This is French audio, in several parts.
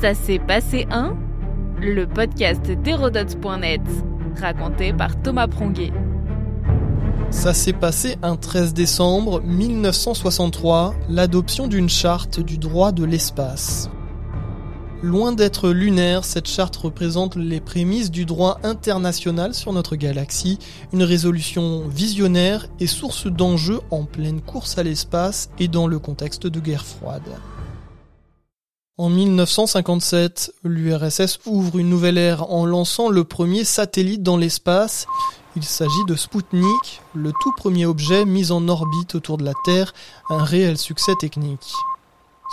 Ça s'est passé un Le podcast d'Hérodote.net, raconté par Thomas Pronguet. Ça s'est passé un 13 décembre 1963, l'adoption d'une charte du droit de l'espace. Loin d'être lunaire, cette charte représente les prémices du droit international sur notre galaxie, une résolution visionnaire et source d'enjeux en pleine course à l'espace et dans le contexte de guerre froide. En 1957, l'URSS ouvre une nouvelle ère en lançant le premier satellite dans l'espace. Il s'agit de Sputnik, le tout premier objet mis en orbite autour de la Terre, un réel succès technique.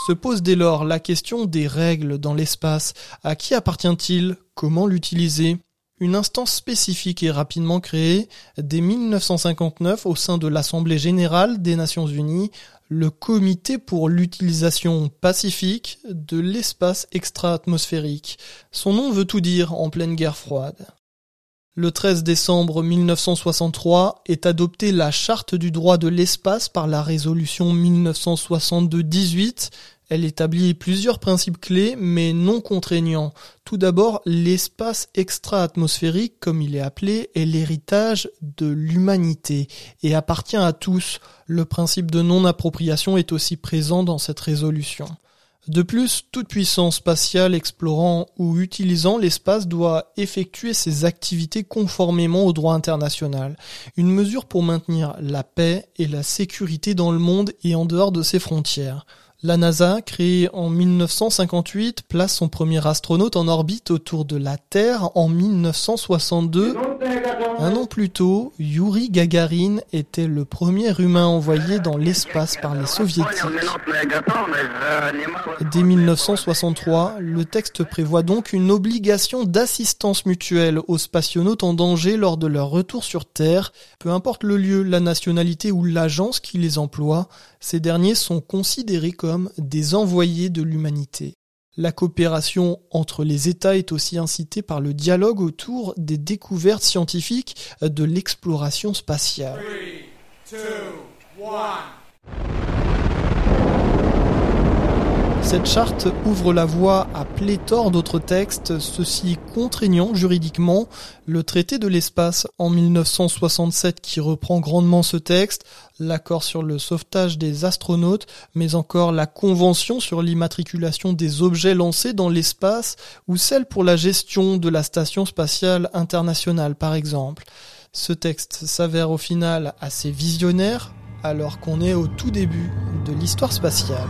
Se pose dès lors la question des règles dans l'espace. À qui appartient-il? Comment l'utiliser? Une instance spécifique est rapidement créée dès 1959 au sein de l'Assemblée générale des Nations unies, le Comité pour l'utilisation pacifique de l'espace extra-atmosphérique. Son nom veut tout dire en pleine guerre froide. Le 13 décembre 1963 est adoptée la Charte du droit de l'espace par la résolution 1962-18. Elle établit plusieurs principes clés mais non contraignants. Tout d'abord, l'espace extra-atmosphérique, comme il est appelé, est l'héritage de l'humanité et appartient à tous. Le principe de non-appropriation est aussi présent dans cette résolution. De plus, toute puissance spatiale explorant ou utilisant l'espace doit effectuer ses activités conformément au droit international, une mesure pour maintenir la paix et la sécurité dans le monde et en dehors de ses frontières. La NASA, créée en 1958, place son premier astronaute en orbite autour de la Terre en 1962. Un an plus tôt, Yuri Gagarin était le premier humain envoyé dans l'espace par les soviétiques. Dès 1963, le texte prévoit donc une obligation d'assistance mutuelle aux spationautes en danger lors de leur retour sur Terre, peu importe le lieu, la nationalité ou l'agence qui les emploie, ces derniers sont considérés comme des envoyés de l'humanité. La coopération entre les États est aussi incitée par le dialogue autour des découvertes scientifiques de l'exploration spatiale. Cette charte ouvre la voie à pléthore d'autres textes, ceux-ci contraignants juridiquement. Le traité de l'espace en 1967 qui reprend grandement ce texte, l'accord sur le sauvetage des astronautes, mais encore la convention sur l'immatriculation des objets lancés dans l'espace ou celle pour la gestion de la station spatiale internationale par exemple. Ce texte s'avère au final assez visionnaire alors qu'on est au tout début de l'histoire spatiale.